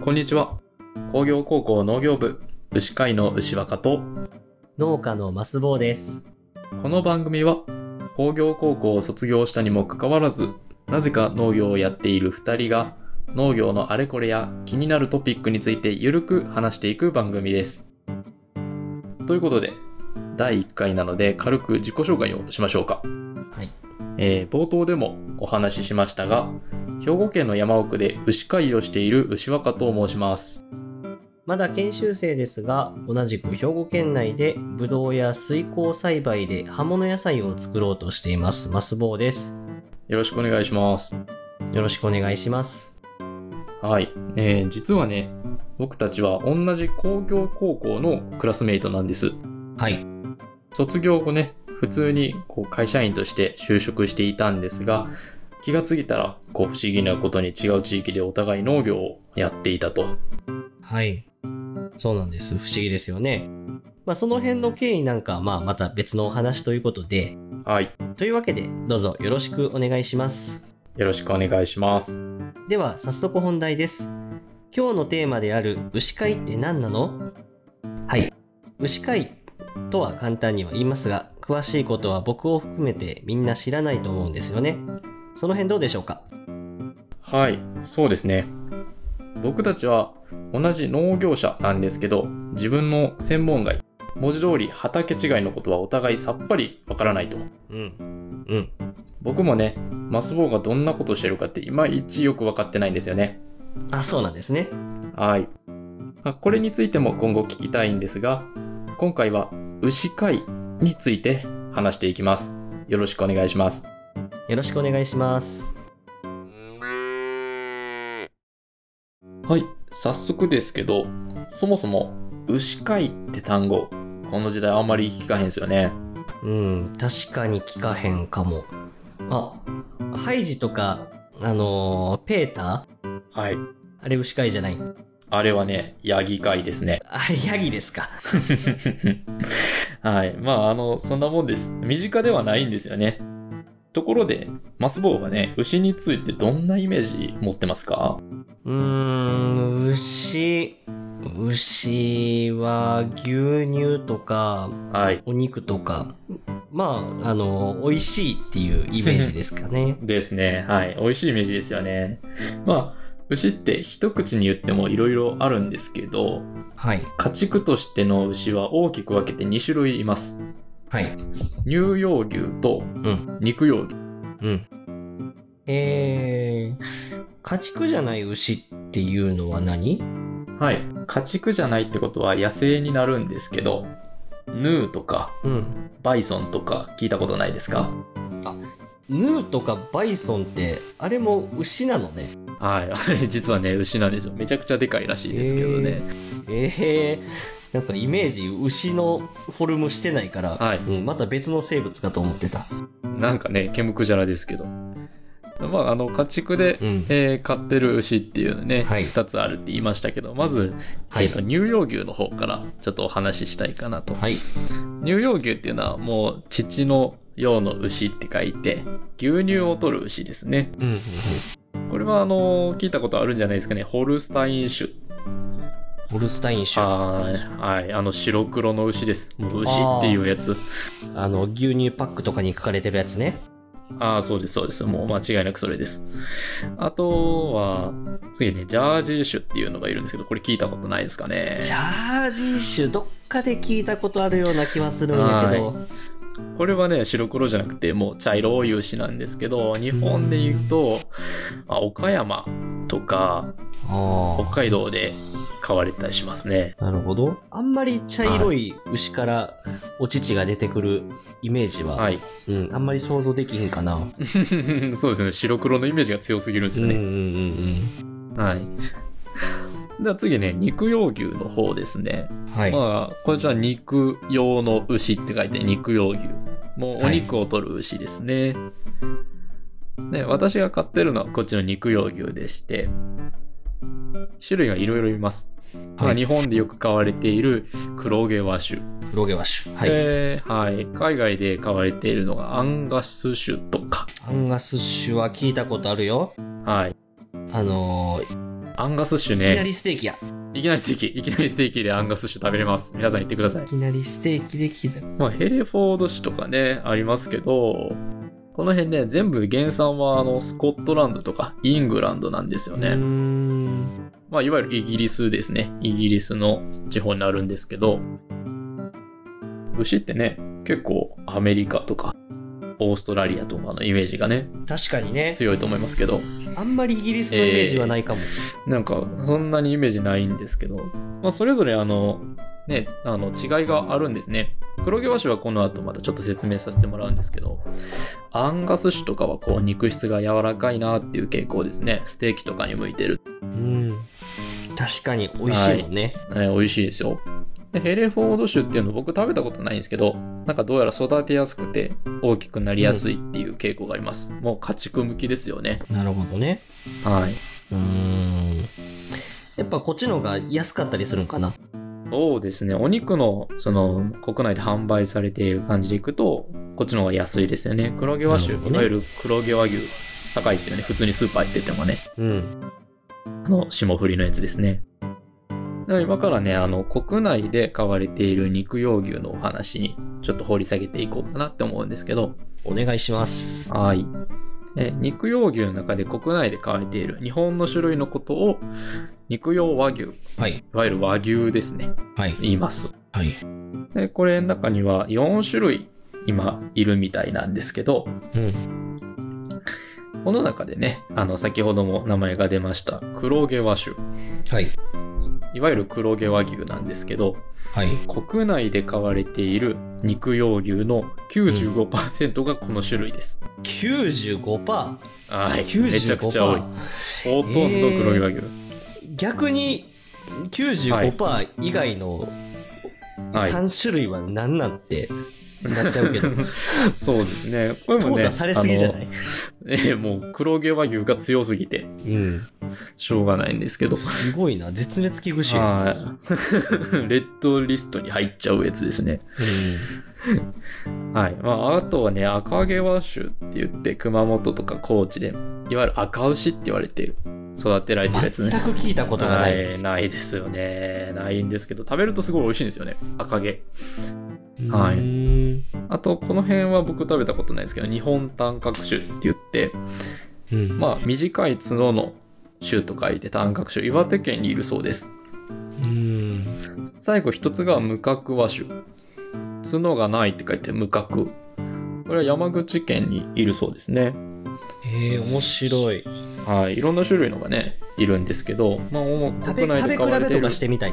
こんにちは。工業高校農業部、牛飼いの牛若と、農家のマスボウです。この番組は、工業高校を卒業したにもかかわらず、なぜか農業をやっている二人が、農業のあれこれや気になるトピックについてゆるく話していく番組です。ということで、第1回なので軽く自己紹介をしましょうか。はい。えー冒頭でもお話ししましたが、兵庫県の山奥で牛飼いをしている牛若と申します。まだ研修生ですが、同じく兵庫県内でブドウや水耕栽培で葉物野菜を作ろうとしています。マスボウです。よろしくお願いします。よろしくお願いします。はい。えー実はね、僕たちは同じ工業高校のクラスメイトなんです。はい。卒業後ね、普通にこう会社員として就職していたんですが、気がついたら、こう不思議なことに違う地域でお互い農業をやっていたと。はい。そうなんです。不思議ですよね。まあその辺の経緯なんかはまあまた別のお話ということで、はい。というわけでどうぞよろしくお願いします。よろしくお願いします。では早速本題です。今日のテーマである牛飼いって何なの？はい。牛飼いとは簡単には言いますが、詳しいことは僕を含めてみんな知らないと思うんですよね。その辺どうでしょうか？はい、そうですね。僕たちは同じ農業者なんですけど、自分の専門外、文字通り畑違いのことはお互いさっぱりわからないと。うん。うん。僕もね、マスボウがどんなことしてるかっていまいちよくわかってないんですよね。あ、そうなんですね。はい。まあこれについても今後聞きたいんですが、今回は牛飼いについて話していきます。よろしくお願いします。よろしくお願いします。はい。早速ですけど、そもそも牛飼いって単語、この時代あんまり聞かへんですよね。うん、確かに聞かへんかも。あ、ハイジとか、あのーペーター？はい。あれ牛飼いじゃない？あれはね、ヤギ飼いですね。あれヤギですか。はい。まあ、あの、そんなもんです。身近ではないんですよね。ところで、マスボウはね、牛についてどんなイメージ持ってますか？うーん、牛、牛は牛乳とか、はい。お肉とか、まあ、あの、美味しいっていうイメージですかね。ですね。はい。美味しいイメージですよね。まあ、牛って一口に言っても色々あるんですけど、はい。家畜としての牛は大きく分けて2種類います。はい。乳幼牛とうん。肉幼牛。うん。えー、家畜じゃない牛っていうのは何？はい。家畜じゃないってことは野生になるんですけど、ヌーとかうん。バイソンとか聞いたことないですか？ヌーとかバイソンって、あれも牛なのね。はい。あれ実はね、牛なんですよ。めちゃくちゃでかいらしいですけどね。ええー、なんかイメージ牛のフォルムしてないから、はいうん、また別の生物かと思ってた。なんかね、ケムクジャラですけど。まあ、あの、家畜で、うん。えー飼ってる牛っていうね、はい二つあるって言いましたけど、まず、はいえっと、乳幼牛の方からちょっとお話ししたいかなと。はい。乳幼牛っていうのはもう、乳の用の牛って書いて、牛乳を取る牛ですね。うんうんうん。これはあの、聞いたことあるんじゃないですかね。ホルスタイン種。ホルスタイン種。あはい。はい。あの、白黒の牛です。もう牛っていうやつ。の、牛乳パックとかに書かれてるやつね。ああ、そうです、そうです。もう間違いなくそれです。あとは、次ね、ジャージー種っていうのがいるんですけど、これ聞いたことないですかね。ジャージー種、どっかで聞いたことあるような気はするんやけど。これはね、白黒じゃなくて、もう茶色い牛なんですけど、日本で言うと、まあ、岡山とか、あ北海道で飼われたりしますね。あ。なるほど。あんまり茶色い牛からお乳が出てくるイメージは、はい。うん、あんまり想像できへんかな。そうですね。白黒のイメージが強すぎるんですようんうんね。うんはい。では次ね、肉用牛の方ですね。うん。はい。まあ、これじゃ肉用の牛って書いて肉用牛。もうお肉を取る牛ですね。ね、私が飼ってるのはこっちの肉用牛でして、種類がいろいろいます。日本でよく飼われている黒毛和種。ロゲワッシュ。はい。ではい。海外で飼われているのがアンガス種とか。アンガス種は聞いたことあるよ。はい。あのーアンガス種いきなね。りステーキや。いきなりステーキ、いきなりステーキでアンガス種食べれます。皆さん行ってくださいい。きなりステーキできた。まあ、ヘレフォード種とかね、ありますけど、この辺ね、全部原産はあの、スコットランドとかイングランドなんですようーね。ん。まあ、いわゆるイギリスですね。イギリスの地方になるんですけど、牛ってね、結構アメリカとか、オーストラリアとかのイメージがね、確かにね。強いと思いますけど、あんまりイギリスのイメージはないかも。なんか、そんなにイメージないんですけど、まあ、それぞれあの、ね、あの、違いがあるんですね。黒毛和種はこの後またちょっと説明させてもらうんですけど、アンガス種とかはこう、肉質が柔らかいなっていう傾向ですね。ステーキとかに向いてる。うん。確かに美味しいもんね。ね、美味しいですよ。でヘレフォード種っていうの僕食べたことないんですけど、なんかどうやら育てやすくて大きくなりやすいっていう傾向があります。もう家畜向きですよね。なるほどね。はい。うーん。やっぱこっちの方が安かったりするんかな？そうですね。お肉の、その、国内で販売されている感じでいくと、こっちの方が安いですよね。黒毛和種、ねいわゆる黒毛和牛、高いですよね。普通にスーパー行っててもね。うん。あの、霜降りのやつですね。今からね、あの、国内で飼われている肉用牛のお話に、ちょっと掘り下げていこうかなって思うんですけど、お願いします。はい。え肉用牛の中で国内で飼われている日本の種類のことを、肉用和牛、いはい。わゆる和牛ですね、はい。言います。はい。で、これの中には4種類今いるみたいなんですけど、うん。この中でね、あの、先ほども名前が出ました黒毛和種、はい。いわゆる黒毛和牛なんですけど、はい。国内で飼われている肉用牛の95%がこの種類です。95%? はい。95%? めちゃくちゃ多い。ほとんど黒毛和牛。逆に95%以外のはい3種類は何なんてなっちゃうけど、そうですね。これもね。淘汰されすぎじゃない？ええもう黒毛和牛が強すぎて、うん。しょうがないんですけど。すごいな。絶滅危惧種。はい。レッドリストに入っちゃうやつですね。はい。まあ、あとはね、赤毛和種って言って、熊本とか高知で、いわゆる赤牛って言われて育てられてるやつね。全く聞いたことがない、ないですよね。ないんですけど、食べるとすごい美味しいんですよね。赤毛。はいあと、この辺は僕食べたことないですけど、日本短角種って言って、うん。まあ、短い角の種と書いて短角種、岩手県にいるそうです。うん。最後一つが無角和種。角がないって書いて無角。これは山口県にいるそうですね。へえ、面白い。はい。いろんな種類のがね、いるんですけど、まあ、国内食べ比べとで飼われているかしてみたい。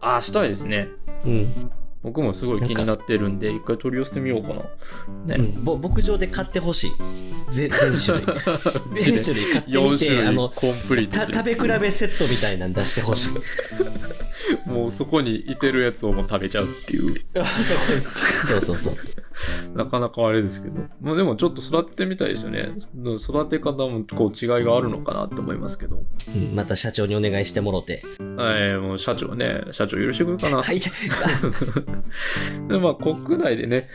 ああ、したいですね。うん。僕もすごい気になってるんで、一回取り寄せてみようかな。ね。うん、ぼ牧場で買ってほしい。ぜ全種類。全種類買ってみ4種て、類あの、コンプリート食べ比べセットみたいなん出してほしい。もうそこにいてるやつをもう食べちゃうっていう、あそそうそうそう。なかなかあれですけど。まあでもちょっと育ててみたいですよね。育て方もこう違いがあるのかなって思いますけど。うんまた社長にお願いしてもろて。はい、もう社長ね、社長許してくれるかな。はい。でまあ国内でね、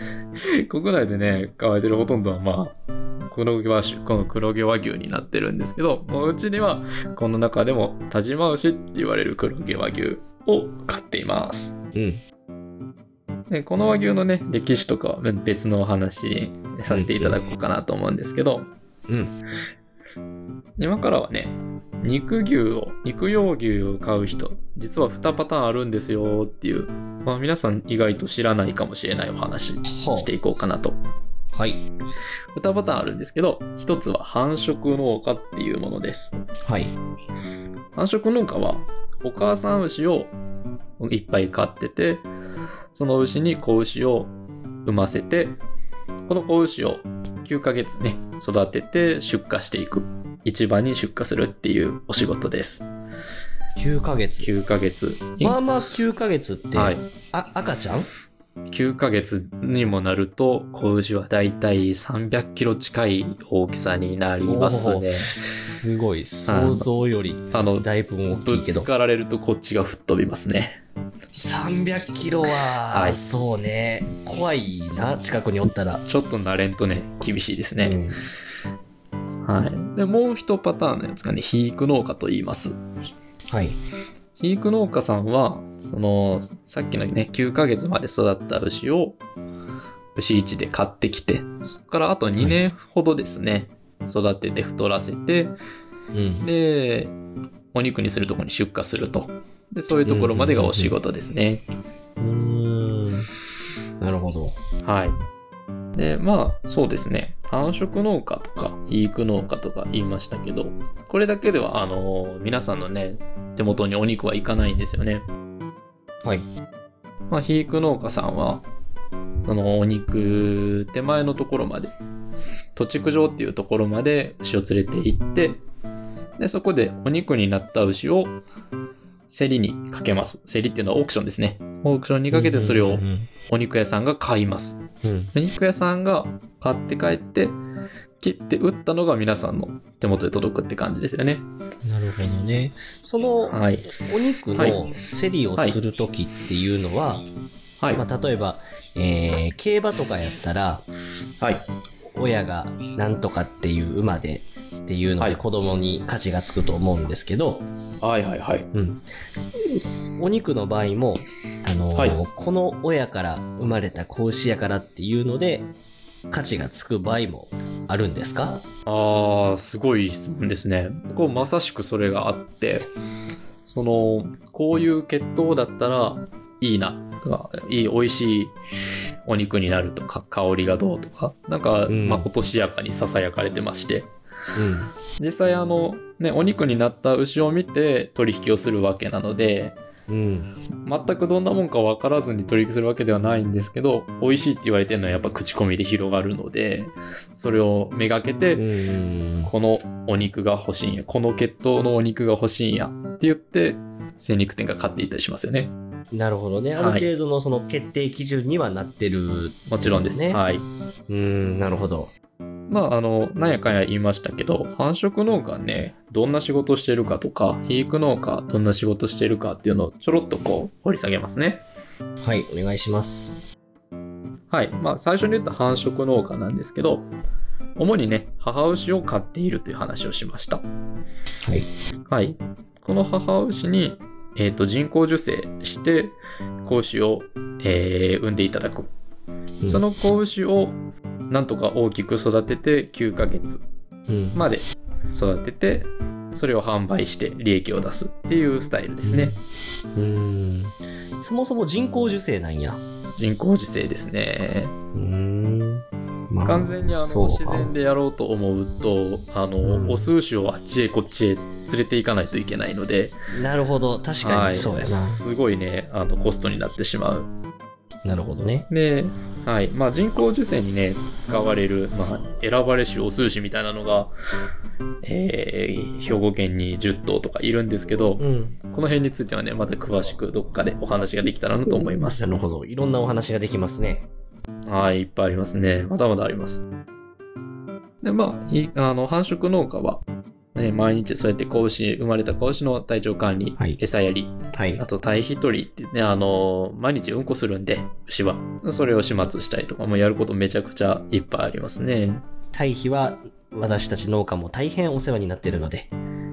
国内でね、飼われてるほとんどはまあ、黒毛和種、この黒毛和牛になってるんですけど、もううちにはこの中でも田島牛って言われる黒毛和牛を飼っています。うん。でこの和牛のね、歴史とかは別のお話させていただこうかなと思うんですけど、うん。今からはね、肉牛を、肉用牛を買う人、実は2パターンあるんですよっていう、まあ皆さん意外と知らないかもしれないお話ほしていこうかなと。う。はい。2パターンあるんですけど、1つは繁殖農家っていうものです。はい。繁殖農家は、お母さん牛をいっぱい飼ってて、その牛に子牛を産ませて、この子牛を9ヶ月ね、育てて出荷していく。市場に出荷するっていうお仕事です。9ヶ月。9ヶ月。まあまあ9ヶ月って、はい。あ、赤ちゃん？9ヶ月にもなると、子牛はだいたい300キロ近い大きさになりますね。すごい。想像よりあの、だいぶ大きぶいけど。つかられるとこっちが吹っ飛びますね。300キロは、はいそうね。怖いな、近くにおったら。ちょっと慣れんとね、厳しいですね。うんはい。で、もう一パターンのやつがね、肥育農家と言います。はい。肥育農家さんは、その、さっきのね、9ヶ月まで育った牛を、牛市で買ってきて、そこからあと2年ほどですね、育てて太らせて、うん。で、お肉にするところに出荷すると。で、そういうところまでがお仕事ですね。うーん。なるほど。はい。で、まあ、そうですね。繁殖農家とか、肥育農家とか言いましたけど、これだけでは、あの、皆さんのね、手元にお肉はいかないんですよね。はい。まあ、肥育農家さんは、そのお肉、手前のところまで、土地場っていうところまで牛を連れて行って、で、そこでお肉になった牛を競りにかけます。競りっていうのはオークションですね。オークションにかけてそれをうんお肉屋さんが買います。うん。お肉屋さんが買って帰って、切って売ったのが皆さんの手元で届くって感じですよね。なるほどね。その、はい。お肉はいの競りをするときっていうのは、はい。まあ、例えば、えー、競馬とかやったら、はい。親がなんとかっていう馬でっていうのはいで子供に価値がつくと思うんですけど、はいはいはい。うん。お肉の場合も、あのーはいこの親から生まれた子牛やからっていうので、価値がつく場合もあるんですか？ああ、すごい質問ですね。こうまさしくそれがあって、その、こういう血統だったらいいないい、美味しいお肉になるとか、香りがどうとか、なんか、うんまことしやかに囁かれてまして、うん。実際あの、ね、お肉になった牛を見て取引をするわけなので、うん。全くどんなもんか分からずに取引するわけではないんですけど、美味しいって言われてるのはやっぱ口コミで広がるので、それをめがけて、うん。このお肉が欲しいんや、この血統のお肉が欲しいんやって言って、精肉店が買っていったりしますよね。なるほどね。あはいる程度のその決定基準にはなってる、もちろんです。ねはい。うん、なるほど。まあ、あの、なんやかんや言いましたけど、繁殖農家ね、どんな仕事してるかとか、肥育農家どんな仕事してるかっていうのをちょろっとこう、掘り下げますね。はい、お願いします。はい。まあ、最初に言った繁殖農家なんですけど、主にね、母牛を飼っているという話をしました。はい。はい。この母牛に、えっ、と、人工授精して、子牛を、えー産んでいただく。うんその子牛を、なんとか大きく育てて9ヶ月うん。まで育てて、それを販売して利益を出すっていうスタイルですね。うん。そもそも人工授精なんや。人工授精ですね。うん。ま完全にあのそうか自然でやろうと思うと、あの、うんオス牛をあっちへこっちへ連れて行かないといけないので、なるほど。確かはい、にそうやな。すごいね、あの、コストになってしまう。なるほどね。で、はい。まあ、人工授精にね、使われる、まあ、選ばれしオス牛みたいなのが、えー、兵庫県に10頭とかいるんですけど、うん。この辺についてはね、また詳しくどっかでお話ができたらなと思います。なるほど。いろんなお話ができますね。はい、いっぱいありますね。まだまだあります。で、まあ、ひあの、繁殖農家は、ね、毎日そうやって子牛、生まれた子牛の体調管理、はい餌やり、はいあ。と堆肥取りってね、あの、毎日うんこするんで、牛は。それを始末したりとかもやることめちゃくちゃいっぱいありますね。堆肥は私たち農家も大変お世話になっているので、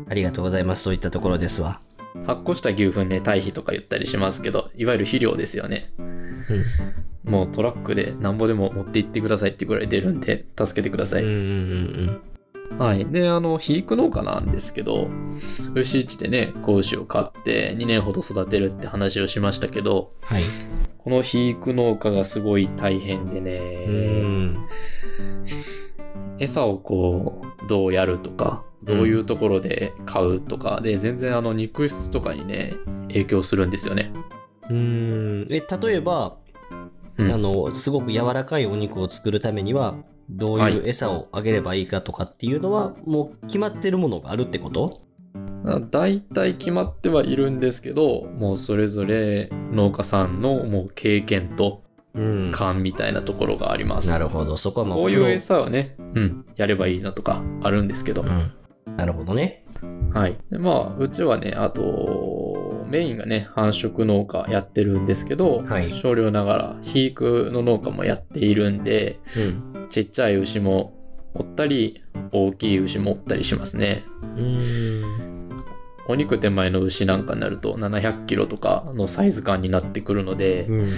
ありがとうございます。そういったところですわ。発酵した牛糞ね、堆肥とか言ったりしますけど、いわゆる肥料ですよね。うん。もうトラックでなんぼでも持って行ってくださいってぐらい出るんで、助けてください。うんうんうんはい。で、あの、肥育農家なんですけど、牛市でね、子牛を飼って2年ほど育てるって話をしましたけど、はい。この肥育農家がすごい大変でうね、ん。餌をこう、どうやるとか、どういうところで買うとかで、全然あの、肉質とかにね、影響するんですよね。うん。え、例えば、うんあの、すごく柔らかいお肉を作るためには、どういう餌をあげればいいかとかっていうのは、もう決まってるものがあるってこと？大体決まってはいるんですけど、もうそれぞれ農家さんのもう経験とうん。勘みたいなところがあります。なるほど。そこはまあ、こういう餌をね、うん、やればいいなとかあるんですけど、うん。なるほどね。はい。で、まあ、うちはね、あと、メインがね、繁殖農家やってるんですけど、はい。少量ながら、肥育の農家もやっているんで、うん。ちっちゃい牛もおったり、大きい牛もおったりしますね。お肉手前の牛なんかになると700キロとかのサイズ感になってくるので、うん。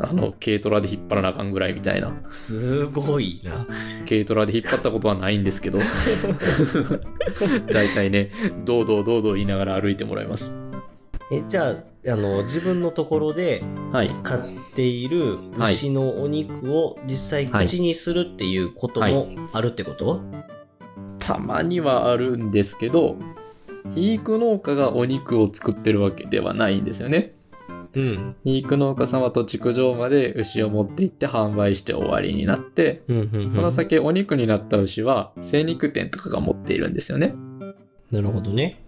あの、軽トラで引っ張らなあかんぐらいみたいな。すごいな。軽トラで引っ張ったことはないんですけど、だいたいね、どうどうどうどう言いながら歩いてもらいます。え、じゃあ、あの、自分のところではい。買っている牛のお肉を実際口にするっていうこともあるってこと、たまにはあるんですけど、肥育農家がお肉を作ってるわけではないんですよね。うん。肥育農家さん。は土畜場まで牛を持って行って販売して終わりになって、うん、うん、うん。その先お肉になった牛は精肉店とかが持っているん。ですよね。なるほどね。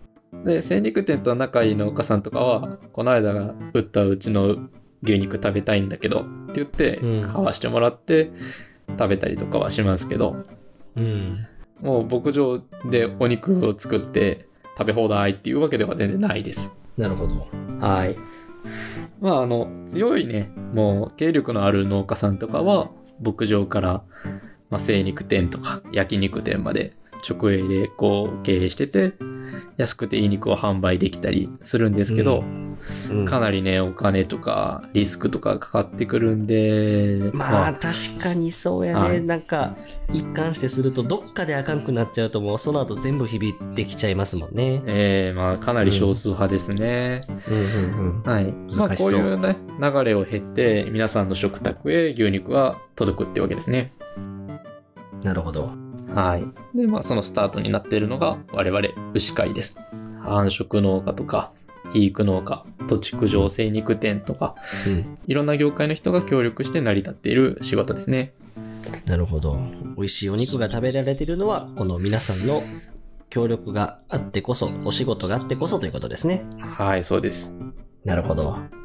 で、精肉店と仲いい農家さん。とかは、この間が売ったうちの牛肉食べたいん。だけどって言って、買わしてもらって食べたりとかはしますけど、うん。もう牧場でお肉を作って食べ放題っていうわけでは全然ないです。なるほど。はい。まあ、あの、強いね、もう、経力のある農家さんとかは、牧場から、まあ、精肉店とか焼肉店まで直営でこう経営してて、安くていい肉を販売できたりするんですけど、うん、かなりね、お金とかリスクとかかかってくるんで、まあ、確かにそうやね、はいなんか一貫してするとどっかであかんくなっちゃうともうその後全部響いてきちゃいますもんね。えー、まあ、かなり少数派ですね。うんうんうん。はい。まあ、こういうね、流れを経て、皆さんの食卓へ牛肉は届くってわけですね。なるほど。はい。で、まあ、そのスタートになっているのが、我々、牛飼いです。繁殖農家とか、肥育農家、土畜場精肉店とか、うん。いろんな業界の人が協力して成り立っている仕事ですね。なるほど。美味しいお肉が食べられているのは、この皆さんの協力があってこそ、お仕事があってこそということですね。はい、そうです。なるほど。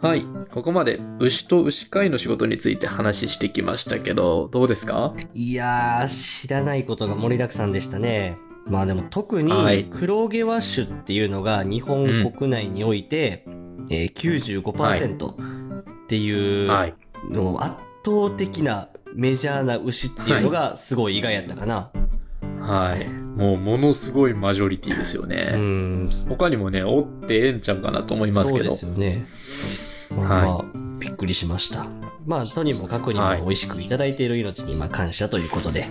はい。ここまで牛と牛飼いの仕事について話してきましたけど、どうですか？いやー、知らないことが盛りだくさんでしたね。まあでも特はいに黒毛和種っていうのが日本国内において、えー95%っていうはい。の圧倒的なメジャーな牛っていうのがすごい意外やったかな。はい。もう、ものすごいマジョリティですようね。ん、他にもね、おってええんちゃうかなと思いますけど。そうですよね。まあ、まあびっくりしました。まあ、とにもかくにもはい美味しくいただいている命にまあ感謝ということで。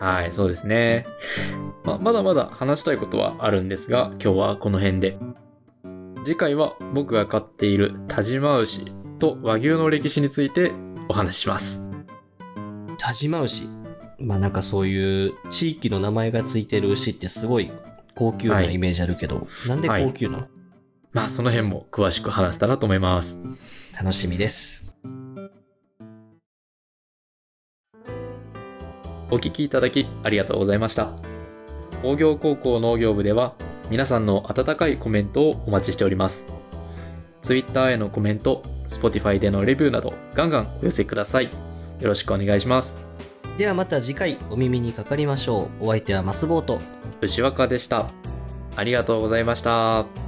はい、そうですね。まあ、まだまだ話したいことはあるんですが、今日はこの辺で。次回は僕が飼っている田島牛と和牛の歴史についてお話しします。田島牛。まあなんかそういう地域の名前がついてる牛ってすごい高級なイメージあるけど、なんで高級なの、まあ、その辺も詳しく話せたらと思います。楽しみです。お聞きいただきありがとうございました。工業高校農業部では皆さんの温かいコメントをお待ちしております。Twitter へのコメント、Spotify でのレビューなどガンガンお寄せください。よろしくお願いします。ではまた次回お耳にかかりましょう。お相手はマスボート。牛若でした。ありがとうございました。